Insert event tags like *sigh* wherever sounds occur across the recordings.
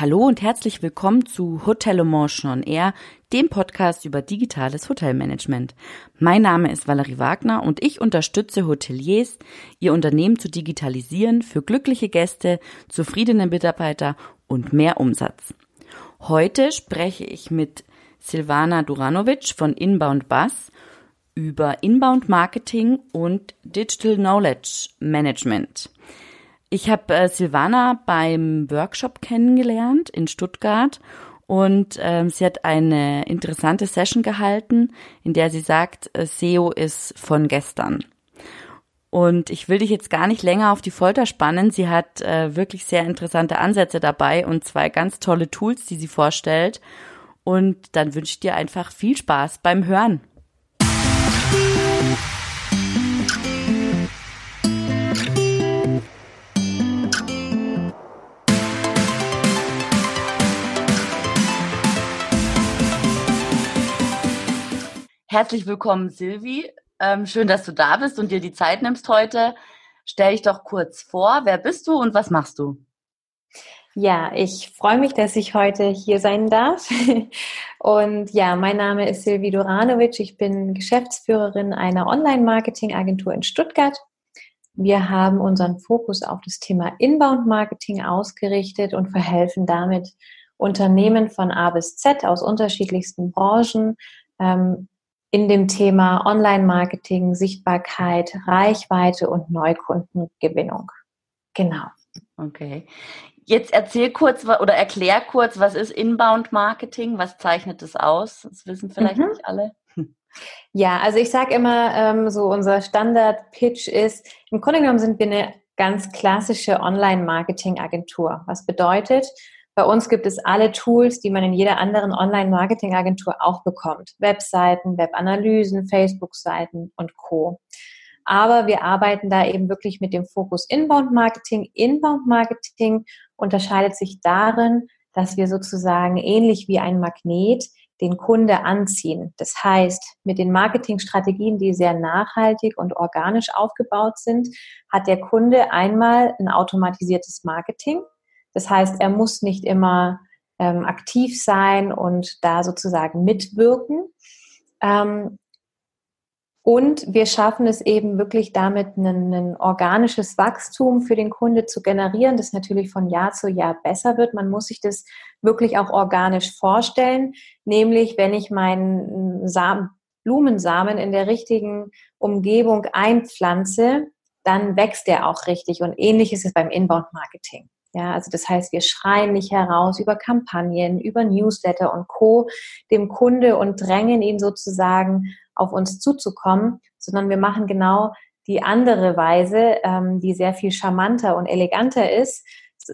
Hallo und herzlich willkommen zu Hotel Emotion on Air, dem Podcast über digitales Hotelmanagement. Mein Name ist Valerie Wagner und ich unterstütze Hoteliers, ihr Unternehmen zu digitalisieren für glückliche Gäste, zufriedene Mitarbeiter und mehr Umsatz. Heute spreche ich mit Silvana Duranovic von Inbound Bus über Inbound Marketing und Digital Knowledge Management. Ich habe äh, Silvana beim Workshop kennengelernt in Stuttgart und ähm, sie hat eine interessante Session gehalten, in der sie sagt, äh, SEO ist von gestern. Und ich will dich jetzt gar nicht länger auf die Folter spannen. Sie hat äh, wirklich sehr interessante Ansätze dabei und zwei ganz tolle Tools, die sie vorstellt. Und dann wünsche ich dir einfach viel Spaß beim Hören. Herzlich willkommen, Silvi. Ähm, schön, dass du da bist und dir die Zeit nimmst heute. Stell dich doch kurz vor. Wer bist du und was machst du? Ja, ich freue mich, dass ich heute hier sein darf. *laughs* Und ja, mein Name ist Silvi Duranovic. Ich bin Geschäftsführerin einer Online-Marketing-Agentur in Stuttgart. Wir haben unseren Fokus auf das Thema Inbound-Marketing ausgerichtet und verhelfen damit Unternehmen von A bis Z aus unterschiedlichsten Branchen ähm, in dem Thema Online-Marketing, Sichtbarkeit, Reichweite und Neukundengewinnung. Genau. Okay. Jetzt erzähl kurz oder erklär kurz, was ist Inbound Marketing? Was zeichnet das aus? Das wissen vielleicht mhm. nicht alle. Ja, also ich sage immer, ähm, so unser Standard-Pitch ist, im Grunde genommen sind wir eine ganz klassische Online-Marketing-Agentur. Was bedeutet, bei uns gibt es alle Tools, die man in jeder anderen Online-Marketing-Agentur auch bekommt. Webseiten, Webanalysen, Facebook-Seiten und Co. Aber wir arbeiten da eben wirklich mit dem Fokus Inbound-Marketing. Inbound-Marketing unterscheidet sich darin, dass wir sozusagen ähnlich wie ein Magnet den Kunde anziehen. Das heißt, mit den Marketingstrategien, die sehr nachhaltig und organisch aufgebaut sind, hat der Kunde einmal ein automatisiertes Marketing. Das heißt, er muss nicht immer ähm, aktiv sein und da sozusagen mitwirken. Ähm, und wir schaffen es eben wirklich damit, ein, organisches Wachstum für den Kunde zu generieren, das natürlich von Jahr zu Jahr besser wird. Man muss sich das wirklich auch organisch vorstellen, nämlich wenn ich meinen Samen, Blumensamen in der richtigen Umgebung einpflanze, dann wächst er auch richtig. Und ähnlich ist es beim Inbound-Marketing. Ja, also das heißt, wir schreien nicht heraus über Kampagnen, über Newsletter und Co. dem Kunde und drängen ihn sozusagen auf uns zuzukommen, sondern wir machen genau die andere Weise, ähm, die sehr viel charmanter und eleganter ist.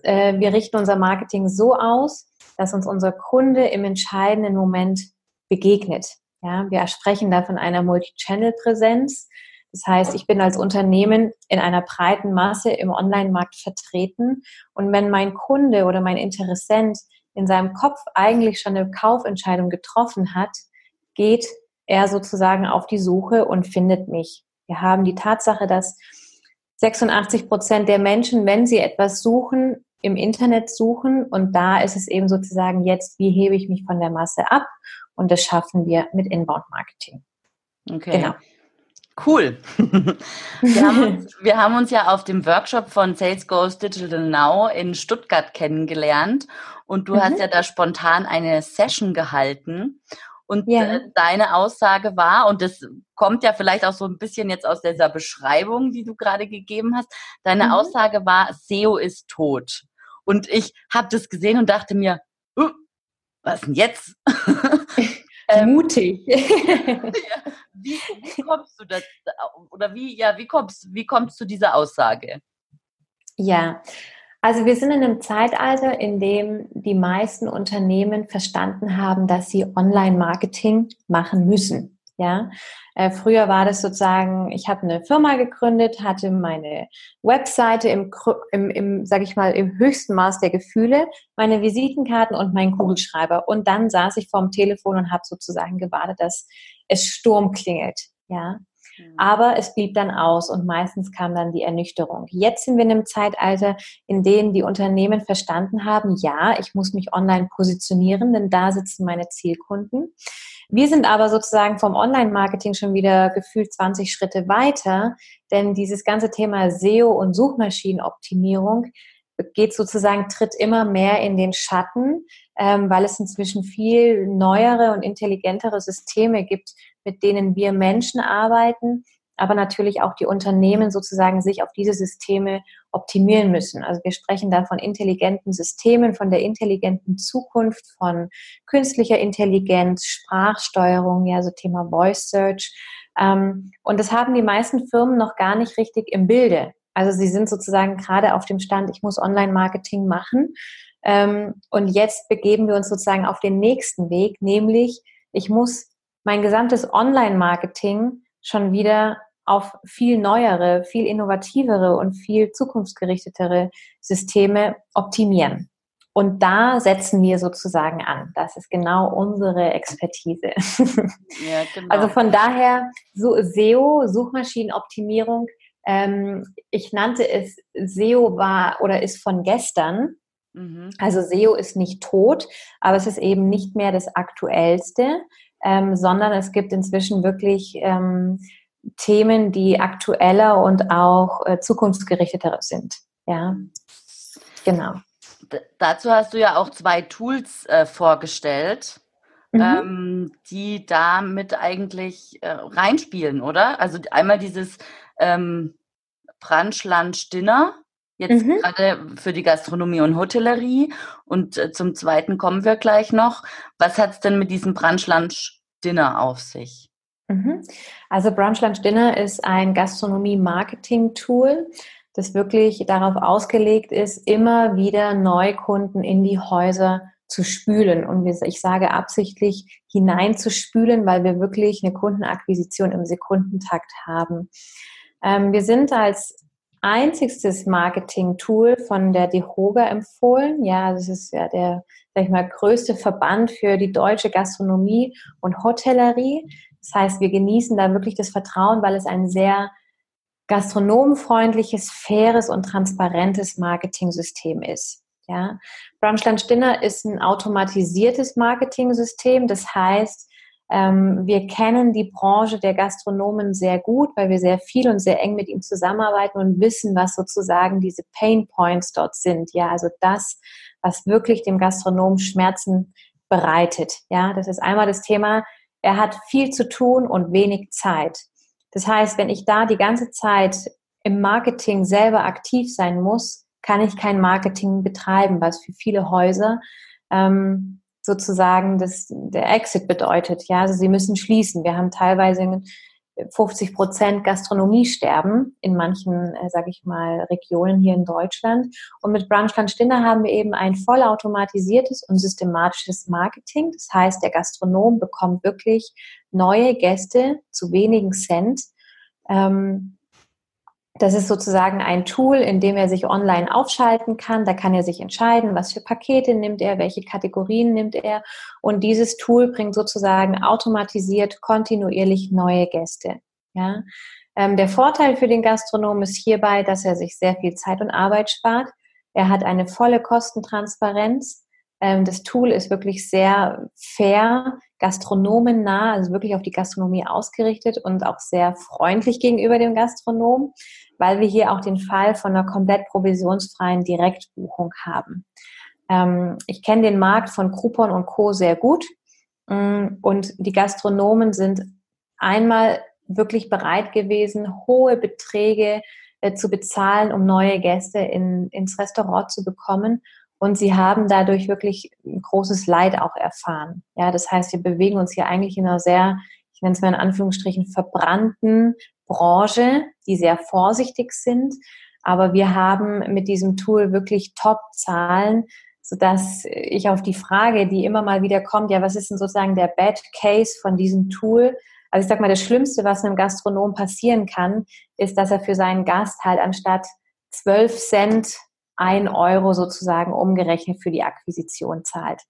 Äh, wir richten unser Marketing so aus, dass uns unser Kunde im entscheidenden Moment begegnet. Ja, wir sprechen da von einer Multi-Channel-Präsenz. Das heißt, ich bin als Unternehmen in einer breiten Masse im Online-Markt vertreten. Und wenn mein Kunde oder mein Interessent in seinem Kopf eigentlich schon eine Kaufentscheidung getroffen hat, geht er sozusagen auf die Suche und findet mich. Wir haben die Tatsache, dass 86 Prozent der Menschen, wenn sie etwas suchen, im Internet suchen. Und da ist es eben sozusagen jetzt, wie hebe ich mich von der Masse ab? Und das schaffen wir mit Inbound Marketing. Okay. Genau. Cool. *laughs* wir, haben uns, wir haben uns ja auf dem Workshop von Sales Goes Digital Now in Stuttgart kennengelernt und du mhm. hast ja da spontan eine Session gehalten. Und ja. äh, deine Aussage war, und das kommt ja vielleicht auch so ein bisschen jetzt aus dieser Beschreibung, die du gerade gegeben hast, deine mhm. Aussage war, SEO ist tot. Und ich habe das gesehen und dachte mir, uh, was denn jetzt? *laughs* Ähm, Mutig. *laughs* wie, wie, kommst du das oder wie ja wie kommst wie kommst du dieser Aussage? Ja, also wir sind in einem Zeitalter, in dem die meisten Unternehmen verstanden haben, dass sie Online-Marketing machen müssen. Ja, äh, früher war das sozusagen, ich habe eine Firma gegründet, hatte meine Webseite im, im, im sage ich mal, im höchsten Maß der Gefühle, meine Visitenkarten und meinen Kugelschreiber. Und dann saß ich vorm Telefon und habe sozusagen gewartet, dass es Sturm klingelt. Ja, Mhm. Aber es blieb dann aus und meistens kam dann die Ernüchterung. Jetzt sind wir in einem Zeitalter, in dem die Unternehmen verstanden haben, ja, ich muss mich online positionieren, denn da sitzen meine Zielkunden. Wir sind aber sozusagen vom Online-Marketing schon wieder gefühlt 20 Schritte weiter, denn dieses ganze Thema SEO und Suchmaschinenoptimierung geht sozusagen, tritt immer mehr in den Schatten, ähm, weil es inzwischen viel neuere und intelligentere Systeme gibt, mit denen wir Menschen arbeiten, aber natürlich auch die Unternehmen sozusagen sich auf diese Systeme optimieren müssen. Also wir sprechen da von intelligenten Systemen, von der intelligenten Zukunft, von künstlicher Intelligenz, Sprachsteuerung, ja, so Thema Voice Search. Ähm, und das haben die meisten Firmen noch gar nicht richtig im Bilde. Also sie sind sozusagen gerade auf dem Stand, ich muss Online-Marketing machen. Ähm, und jetzt begeben wir uns sozusagen auf den nächsten Weg, nämlich ich muss mein gesamtes Online-Marketing schon wieder auf viel neuere, viel innovativere und viel zukunftsgerichtetere Systeme optimieren. Und da setzen wir sozusagen an. Das ist genau unsere Expertise. Ja, genau. Also von daher, so SEO, Suchmaschinenoptimierung, ähm, ich nannte es SEO war oder ist von gestern. Mhm. Also SEO ist nicht tot, aber es ist eben nicht mehr das Aktuellste, ähm, sondern es gibt inzwischen wirklich ähm, Themen, die aktueller und auch äh, zukunftsgerichteter sind. Ja, genau. D dazu hast du ja auch zwei Tools äh, vorgestellt. Mhm. Ähm, die damit eigentlich äh, reinspielen, oder? Also einmal dieses ähm, Brunch, Lunch, Dinner. Jetzt mhm. gerade für die Gastronomie und Hotellerie. Und äh, zum zweiten kommen wir gleich noch. Was hat es denn mit diesem Brunch, Lunch, Dinner auf sich? Mhm. Also Brunch, Lunch, Dinner ist ein Gastronomie-Marketing-Tool, das wirklich darauf ausgelegt ist, immer wieder Neukunden in die Häuser zu spülen. Und ich sage absichtlich hineinzuspülen, weil wir wirklich eine Kundenakquisition im Sekundentakt haben. Ähm, wir sind als einzigstes Marketing-Tool von der DEHOGA empfohlen. Ja, das ist ja der, sag ich mal, größte Verband für die deutsche Gastronomie und Hotellerie. Das heißt, wir genießen da wirklich das Vertrauen, weil es ein sehr gastronomfreundliches, faires und transparentes Marketing-System ist. Ja, Brunch Lunch Dinner ist ein automatisiertes Marketing-System. Das heißt, ähm, wir kennen die Branche der Gastronomen sehr gut, weil wir sehr viel und sehr eng mit ihnen zusammenarbeiten und wissen, was sozusagen diese Pain Points dort sind. Ja, also das, was wirklich dem Gastronomen Schmerzen bereitet. Ja, das ist einmal das Thema, er hat viel zu tun und wenig Zeit. Das heißt, wenn ich da die ganze Zeit im Marketing selber aktiv sein muss, kann ich kein Marketing betreiben, was für viele Häuser ähm, sozusagen das, der Exit bedeutet. Ja, also sie müssen schließen. Wir haben teilweise 50 Prozent Gastronomiesterben in manchen, äh, sage ich mal, Regionen hier in Deutschland. Und mit Brunchland Dinner haben wir eben ein vollautomatisiertes und systematisches Marketing. Das heißt, der Gastronom bekommt wirklich neue Gäste zu wenigen Cent. Ähm, das ist sozusagen ein Tool, in dem er sich online aufschalten kann. Da kann er sich entscheiden, was für Pakete nimmt er, welche Kategorien nimmt er. Und dieses Tool bringt sozusagen automatisiert kontinuierlich neue Gäste. Ja? Ähm, der Vorteil für den Gastronom ist hierbei, dass er sich sehr viel Zeit und Arbeit spart. Er hat eine volle Kostentransparenz. Ähm, das Tool ist wirklich sehr fair, gastronomennah, also wirklich auf die Gastronomie ausgerichtet und auch sehr freundlich gegenüber dem Gastronom weil wir hier auch den Fall von einer komplett provisionsfreien Direktbuchung haben. Ähm, ich kenne den Markt von Groupon und Co. sehr gut mm, und die Gastronomen sind einmal wirklich bereit gewesen, hohe Beträge äh, zu bezahlen, um neue Gäste in, ins Restaurant zu bekommen. Und sie haben dadurch wirklich ein großes Leid auch erfahren. Ja, das heißt, wir bewegen uns hier eigentlich in einer sehr, ich nenne es mal in Anführungsstrichen, verbrannten Branche, die sehr vorsichtig sind. Aber wir haben mit diesem Tool wirklich Top-Zahlen, sodass ich auf die Frage, die immer mal wieder kommt, ja, was ist denn sozusagen der Bad Case von diesem Tool? Also ich sag mal, das Schlimmste, was einem Gastronom passieren kann, ist, dass er für seinen Gast halt anstatt 12 Cent ein Euro sozusagen umgerechnet für die Akquisition zahlt.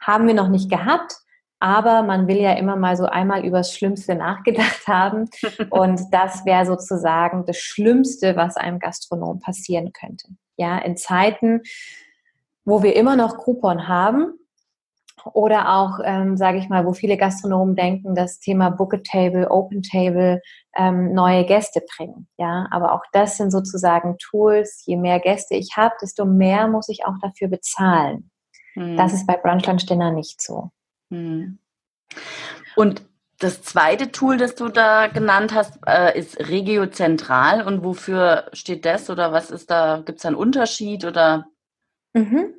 Haben wir noch nicht gehabt, Aber man will ja immer mal so einmal übers Schlimmste nachgedacht *laughs* haben. Und das wäre sozusagen das Schlimmste, was einem Gastronom passieren könnte. Ja, in Zeiten, wo wir immer noch Coupon haben, oder auch, ähm, sage ich mal, wo viele Gastronomen denken, das Thema a Table, Open Table ähm, neue Gäste bringen. Ja, aber auch das sind sozusagen Tools. Je mehr Gäste ich habe, desto mehr muss ich auch dafür bezahlen. Hm. Das ist bei Brunch Lunch Dinner nicht so. Hm. Und das zweite Tool, das du da genannt hast, äh, ist Regio Zentral. Und wofür steht das oder was ist da? Gibt es da einen Unterschied oder Mhm.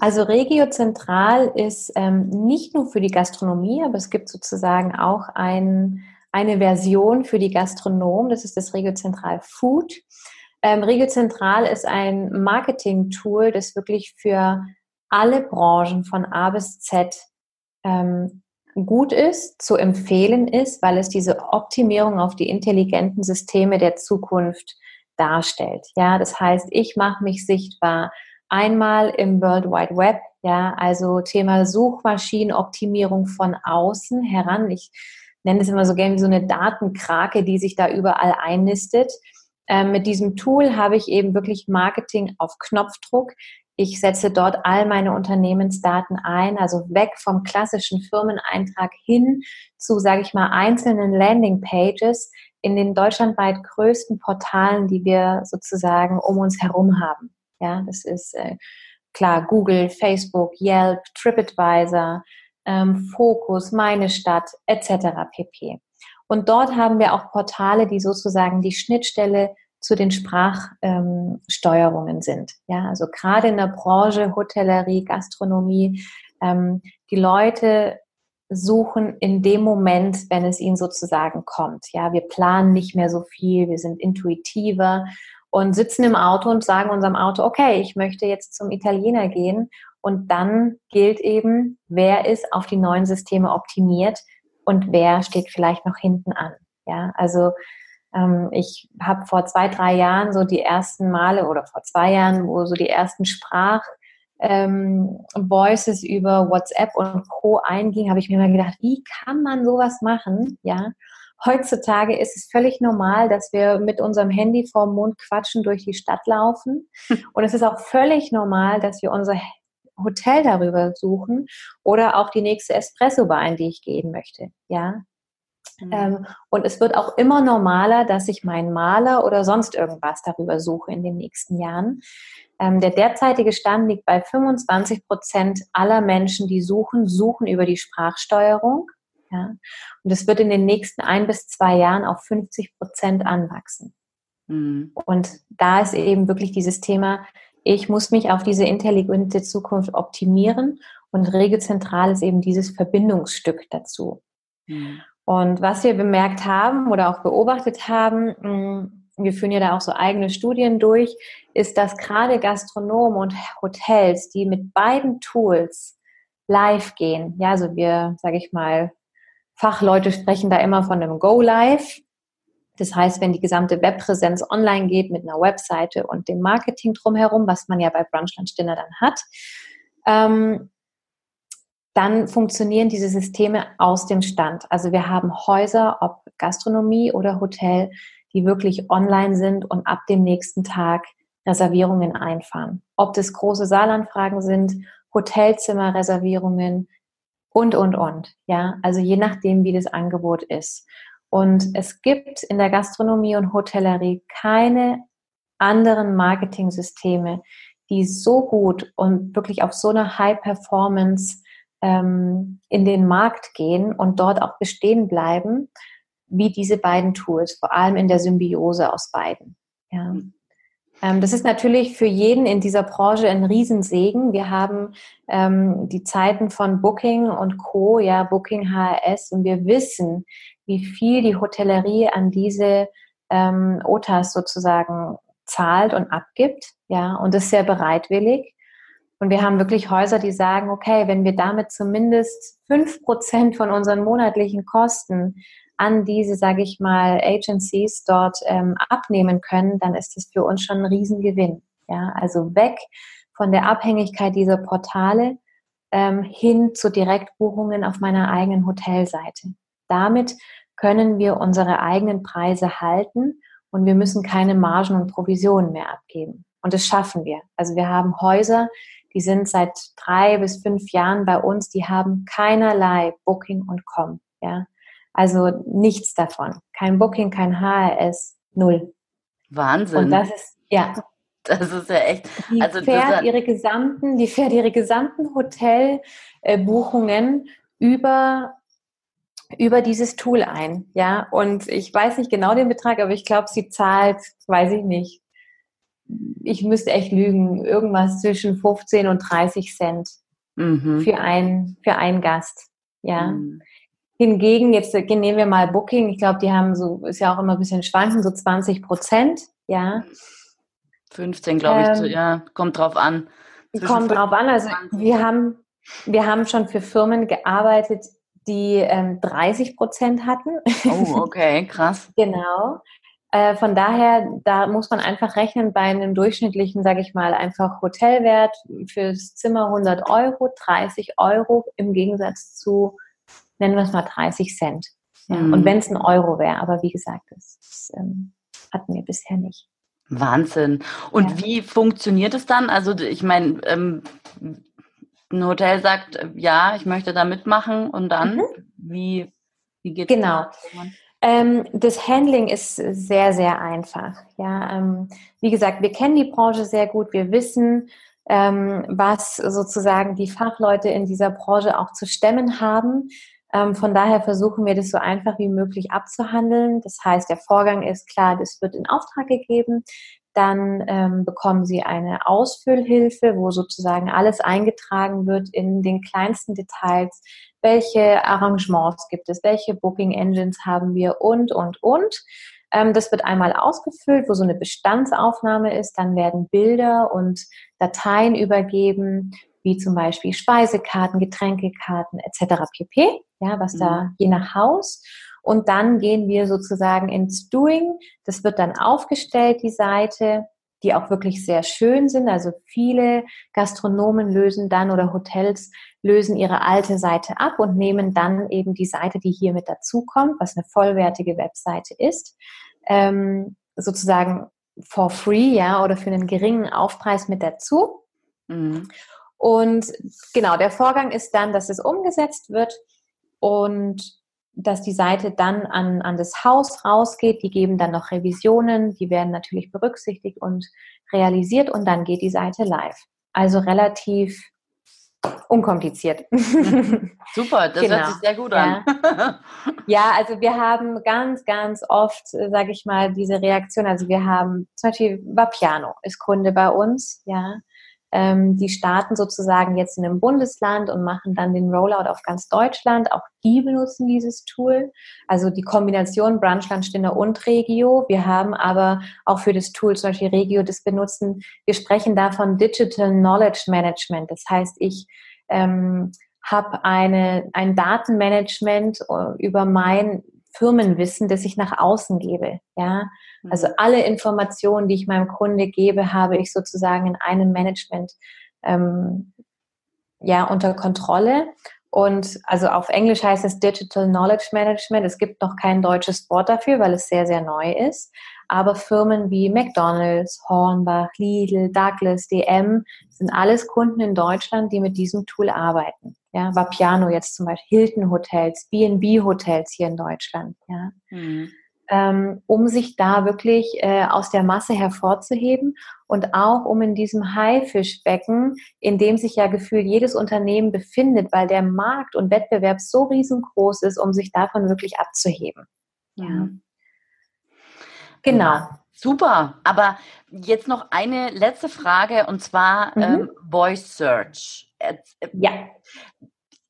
Also Regio Zentral ist ähm, nicht nur für die Gastronomie, aber es gibt sozusagen auch ein, eine Version für die Gastronomen. Das ist das Regio Zentral Food. Ähm, Regio Zentral ist ein Marketing-Tool, das wirklich für alle Branchen von A bis Z ähm, gut ist, zu empfehlen ist, weil es diese Optimierung auf die intelligenten Systeme der Zukunft darstellt. Ja, das heißt, ich mache mich sichtbar Einmal im World Wide Web, ja, also Thema Suchmaschinenoptimierung von außen heran. Ich nenne es immer so gerne wie so eine Datenkrake, die sich da überall einnistet. Ähm, mit diesem Tool habe ich eben wirklich Marketing auf Knopfdruck. Ich setze dort all meine Unternehmensdaten ein, also weg vom klassischen Firmeneintrag hin zu, sage ich mal, einzelnen Landingpages in den deutschlandweit größten Portalen, die wir sozusagen um uns herum haben. Ja, das ist äh, klar Google, Facebook, Yelp, TripAdvisor, ähm, Focus, meine Stadt etc. pp. Und dort haben wir auch Portale, die sozusagen die Schnittstelle zu den Sprachsteuerungen ähm, sind. Ja, also gerade in der Branche Hotellerie, Gastronomie, ähm, die Leute suchen in dem Moment, wenn es ihnen sozusagen kommt. Ja, wir planen nicht mehr so viel, wir sind intuitiver und sitzen im Auto und sagen unserem Auto, okay, ich möchte jetzt zum Italiener gehen. Und dann gilt eben, wer ist auf die neuen Systeme optimiert und wer steht vielleicht noch hinten an. Ja, also ich habe vor zwei, drei Jahren so die ersten Male oder vor zwei Jahren, wo so die ersten Sprach ähm, Voices über WhatsApp und Co. einging, habe ich mir mal gedacht, wie kann man sowas machen? Ja, Heutzutage ist es völlig normal, dass wir mit unserem Handy vorm Mund quatschen durch die Stadt laufen. *laughs* Und es ist auch völlig normal, dass wir unser Hotel darüber suchen oder auch die nächste Espresso-Bar, in die ich gehen möchte. Ja. Mhm. Ähm, und es wird auch immer normaler, dass ich meinen Maler oder sonst irgendwas darüber suche in den nächsten Jahren. Ähm, der derzeitige Stand liegt bei 25 Prozent aller Menschen, die suchen, suchen über die Sprachsteuerung. Ja? Und es wird in den nächsten ein bis zwei Jahren auf 50 Prozent anwachsen. Mhm. Und da ist eben wirklich dieses Thema, ich muss mich auf diese intelligente Zukunft optimieren und Regelzentral ist eben dieses Verbindungsstück dazu. Mhm. Und was wir bemerkt haben oder auch beobachtet haben, mm, wir führen ja da auch so eigene Studien durch, ist, dass gerade Gastronomen und Hotels, die mit beiden Tools live gehen, ja, also wir, sage ich mal, Fachleute sprechen da immer von einem Go Live. Das heißt, wenn die gesamte Webpräsenz online geht mit einer Webseite und dem Marketing drumherum, was man ja bei Brunch Lunch Dinner dann hat, ähm, dann funktionieren diese Systeme aus dem Stand. Also wir haben Häuser, ob Gastronomie oder Hotel, die wirklich online sind und ab dem nächsten Tag Reservierungen einfahren. Ob das große Saalanfragen sind, Hotelzimmerreservierungen, und, und, und. Ja, also je nachdem, wie das Angebot ist. Und es gibt in der Gastronomie und Hotellerie keine anderen Marketing-Systeme, die so gut und wirklich auf so eine High Performance ähm, in den Markt gehen und dort auch bestehen bleiben, wie diese beiden Tools, vor allem in der Symbiose aus beiden. Ja. Ähm, das ist natürlich für jeden in dieser Branche ein Riesensegen. Wir haben ähm, die Zeiten von Booking und Co., ja, Booking HRS, und wir wissen, wie viel die Hotellerie an diese ähm, OTAs sozusagen zahlt und abgibt, ja, und ist sehr bereitwillig. Und wir haben wirklich Häuser, die sagen, okay, wenn wir damit zumindest fünf Prozent von unseren monatlichen Kosten an diese, sage ich mal, Agencies dort ähm, abnehmen können, dann ist das für uns schon ein Riesengewinn. Ja, also weg von der Abhängigkeit dieser Portale ähm, hin zu Direktbuchungen auf meiner eigenen Hotelseite. Damit können wir unsere eigenen Preise halten und wir müssen keine Margen und Provisionen mehr abgeben. Und das schaffen wir. Also wir haben Häuser, die sind seit drei bis fünf Jahren bei uns, die haben keinerlei Booking und Com. Ja? Also nichts davon. Kein Booking, kein HRS, null. Wahnsinn. Und das ist, ja. Das ist ja echt. Die also fährt ihre gesamten, die fährt ihre gesamten Hotelbuchungen über über dieses Tool ein, ja. Und ich weiß nicht genau den Betrag, aber ich glaube, sie zahlt, weiß ich nicht. Ich müsste echt lügen, irgendwas zwischen 15 und 30 Cent mhm. für ein für einen Gast, ja. Mhm. Hingegen jetzt nehmen wir mal Booking. Ich glaube, die haben so ist ja auch immer ein bisschen schwanken, so 20 Prozent, ja. 15, glaube ich, ähm, ja, kommt drauf an. Kommt drauf an. Also wir haben wir haben schon für Firmen gearbeitet, die ähm, 30 Prozent hatten. Oh, okay, krass. *laughs* genau. Äh, von daher, da muss man einfach rechnen bei einem durchschnittlichen, sage ich mal, einfach Hotelwert fürs Zimmer 100 Euro, 30 Euro im Gegensatz zu, nennen wir es mal 30 Cent. Ja. Mhm. Und wenn es ein Euro wäre, aber wie gesagt, das, das ähm, hatten wir bisher nicht. Wahnsinn. Und ja. wie funktioniert es dann? Also ich meine, ähm, ein Hotel sagt, äh, ja, ich möchte da mitmachen und dann, mhm. wie, wie geht es? Genau. Ähm, das Handling ist sehr, sehr einfach. Ja, ähm, wie gesagt, wir kennen die Branche sehr gut. Wir wissen, ähm, was sozusagen die Fachleute in dieser Branche auch zu stemmen haben. Ähm, von daher versuchen wir das so einfach wie möglich abzuhandeln. Das heißt, der Vorgang ist klar, das wird in Auftrag gegeben. Dann ähm, bekommen Sie eine Ausfüllhilfe, wo sozusagen alles eingetragen wird in den kleinsten Details. Welche Arrangements gibt es? Welche Booking Engines haben wir? Und, und, und. Ähm, das wird einmal ausgefüllt, wo so eine Bestandsaufnahme ist. Dann werden Bilder und Dateien übergeben, wie zum Beispiel Speisekarten, Getränkekarten etc. pp. Ja, was da mhm. je nach Haus. Und dann gehen wir sozusagen ins Doing. Das wird dann aufgestellt, die Seite, die auch wirklich sehr schön sind. Also viele Gastronomen lösen dann oder Hotels lösen ihre alte Seite ab und nehmen dann eben die Seite, die hier mit dazukommt, was eine vollwertige Webseite ist, ähm, sozusagen for free, ja, oder für einen geringen Aufpreis mit dazu. Mhm. Und genau, der Vorgang ist dann, dass es umgesetzt wird und dass die Seite dann an, an das Haus rausgeht. Die geben dann noch Revisionen, die werden natürlich berücksichtigt und realisiert und dann geht die Seite live. Also relativ unkompliziert. *laughs* Super, das genau. hört sich sehr gut an. Ja. *laughs* ja, also wir haben ganz, ganz oft, sage ich mal, diese Reaktion. Also wir haben zum Beispiel Vapiano ist Kunde bei uns, ja. Ähm, die starten sozusagen jetzt in einem Bundesland und machen dann den Rollout auf ganz Deutschland. Auch die benutzen dieses Tool. Also die Kombination Branchlandstände und Regio. Wir haben aber auch für das Tool zum Beispiel Regio das benutzen. Wir sprechen da von Digital Knowledge Management. Das heißt, ich ähm, habe eine, ein Datenmanagement äh, über mein Firmenwissen, das ich nach außen gebe. Ja, also mhm. alle Informationen, die ich meinem Kunde gebe, habe ich sozusagen in einem Management ähm, ja unter Kontrolle. Und also auf Englisch heißt es Digital Knowledge Management. Es gibt noch kein deutsches Wort dafür, weil es sehr, sehr neu ist. Aber Firmen wie McDonald's, Hornbach, Lidl, Douglas, DM sind alles Kunden in Deutschland, die mit diesem Tool arbeiten. Ja, Vapiano jetzt zum Beispiel, Hilton Hotels, B&B Hotels hier in Deutschland. Ja. Mhm ähm, um sich da wirklich äh, aus der Masse hervorzuheben und auch um in diesem Haifischbecken, in dem sich ja gefühlt jedes Unternehmen befindet, weil der Markt und Wettbewerb so riesengroß ist, um sich davon wirklich abzuheben. Ja. Genau. Super, aber jetzt noch eine letzte Frage und zwar mhm. ähm, Voice Search. Ja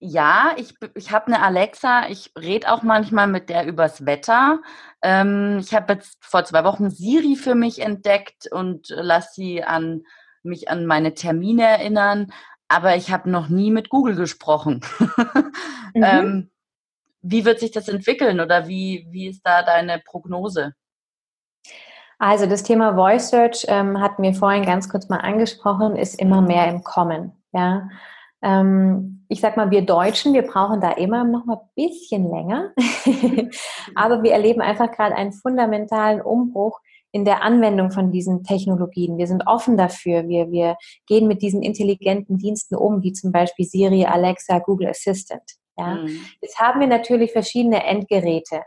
ja, ich, ich habe eine Alexa, ich rede auch manchmal mit der übers Wetter. Ähm, ich habe jetzt vor zwei Wochen Siri für mich entdeckt und lasse sie an mich an meine Termine erinnern, aber ich habe noch nie mit Google gesprochen. *laughs* mhm. ähm, wie wird sich das entwickeln oder wie, wie ist da deine Prognose? Also das Thema Voice Search ähm, hatten wir vorhin ganz kurz mal angesprochen, ist immer mehr im Kommen. Ja, Ähm, ich sag mal, wir Deutschen, wir brauchen da immer noch mal ein bisschen länger. *laughs* Aber wir erleben einfach gerade einen fundamentalen Umbruch in der Anwendung von diesen Technologien. Wir sind offen dafür. Wir, wir gehen mit diesen intelligenten Diensten um, wie zum Beispiel Siri, Alexa, Google Assistant. Ja. Mhm. Jetzt haben wir natürlich verschiedene Endgeräte.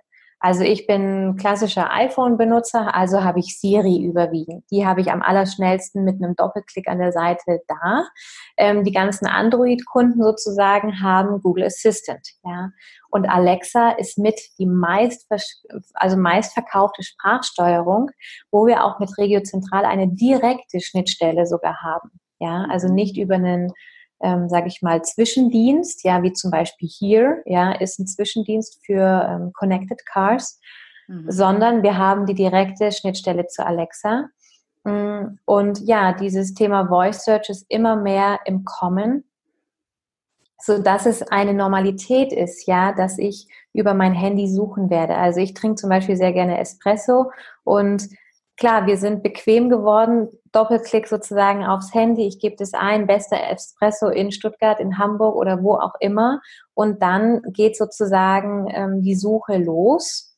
Also ich bin klassischer iPhone-Benutzer, also habe ich Siri überwiegend. Die habe ich am allerschnellsten mit einem Doppelklick an der Seite da. Ähm, die ganzen Android-Kunden sozusagen haben Google Assistant. Ja. Und Alexa ist mit die meist, also meistverkaufte Sprachsteuerung, wo wir auch mit Regio Zentral eine direkte Schnittstelle sogar haben. Ja, also nicht über einen ähm, sage ich mal, Zwischendienst, ja, wie zum Beispiel hier, ja, ist ein Zwischendienst für ähm, Connected Cars, mhm. sondern wir haben die direkte Schnittstelle zu Alexa. Mm, und ja, dieses Thema Voice Search ist immer mehr im Kommen, so dass es eine Normalität ist, ja, dass ich über mein Handy suchen werde. Also ich trinke zum Beispiel sehr gerne Espresso und klar, wir sind bequem geworden. Doppelklick sozusagen aufs Handy. Ich gebe das ein, bester Espresso in Stuttgart, in Hamburg oder wo auch immer. Und dann geht sozusagen ähm, die Suche los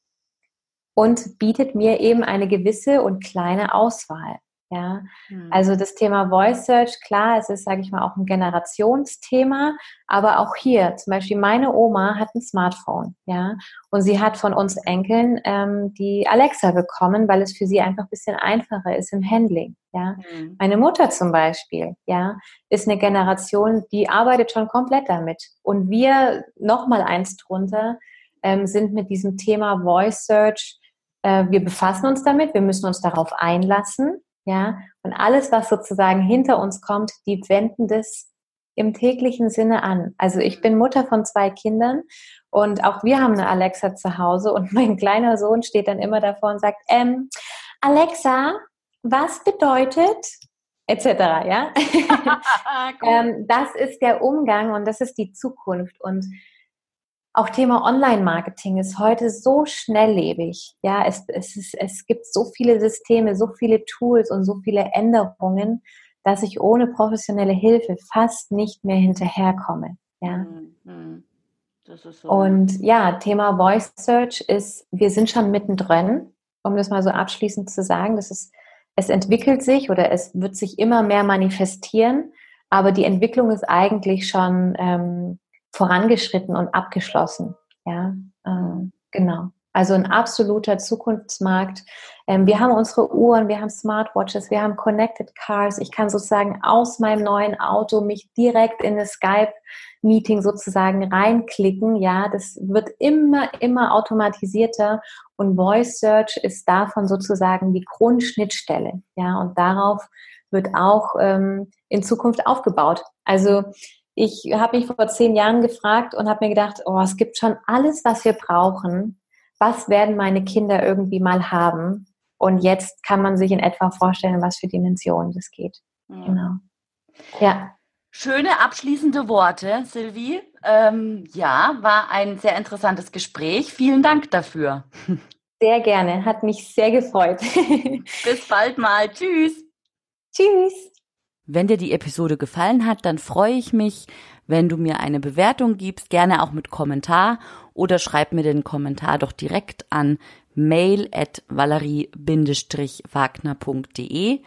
und bietet mir eben eine gewisse und kleine Auswahl. Ja, also das Thema Voice Search, klar, es ist, sage ich mal, auch ein Generationsthema, aber auch hier, zum Beispiel meine Oma hat ein Smartphone, ja, und sie hat von uns Enkeln ähm, die Alexa bekommen, weil es für sie einfach ein bisschen einfacher ist im Handling, ja. Hm. Meine Mutter zum Beispiel, ja, ist eine Generation, die arbeitet schon komplett damit und wir noch mal eins drunter ähm, sind mit diesem Thema Voice Search äh, wir befassen uns damit, wir müssen uns darauf einlassen. Ja, und alles, was sozusagen hinter uns kommt, die wenden das im täglichen Sinne an. Also ich bin Mutter von zwei Kindern und auch wir haben eine Alexa zu Hause und *laughs* mein kleiner Sohn steht dann immer davor und sagt, ähm, Alexa, was bedeutet etc. Ja, *laughs* ähm, das ist der Umgang und das ist die Zukunft und auch Thema Online-Marketing ist heute so schnelllebig. Ja, es, es, ist, es gibt so viele Systeme, so viele Tools und so viele Änderungen, dass ich ohne professionelle Hilfe fast nicht mehr hinterherkomme. Ja. Mhm. So. Und ja, Thema Voice Search ist, wir sind schon mittendrin, um das mal so abschließend zu sagen. Das ist, es entwickelt sich oder es wird sich immer mehr manifestieren, aber die Entwicklung ist eigentlich schon ähm, vorangeschritten und abgeschlossen. Ja, ähm, genau. Also ein absoluter Zukunftsmarkt. Ähm, wir haben unsere Uhren, wir haben Smartwatches, wir haben Connected Cars. Ich kann sozusagen aus meinem neuen Auto mich direkt in das Skype-Meeting sozusagen reinklicken. Ja, das wird immer, immer automatisierter und Voice Search ist davon sozusagen die Grundschnittstelle. Ja, und darauf wird auch ähm, in Zukunft aufgebaut. Also ich habe mich vor zehn Jahren gefragt und habe mir gedacht, oh, es gibt schon alles, was wir brauchen. Was werden meine Kinder irgendwie mal haben? Und jetzt kann man sich in etwa vorstellen, was für Dimensionen das geht. Ja. Genau. Ja. Schöne abschließende Worte, Sylvie. Ähm, ja, war ein sehr interessantes Gespräch. Vielen Dank dafür. Sehr gerne, hat mich sehr gefreut. *laughs* Bis bald mal. Tschüss. Tschüss. Wenn dir die Episode gefallen hat, dann freue ich mich, wenn du mir eine Bewertung gibst, gerne auch mit Kommentar oder schreib mir den Kommentar doch direkt an mail at valerie-wagner.de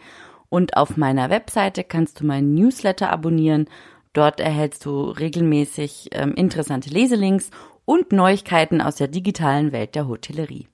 und auf meiner Webseite kannst du meinen Newsletter abonnieren. Dort erhältst du regelmäßig ähm, interessante Leselinks und Neuigkeiten aus der digitalen Welt der Hotellerie.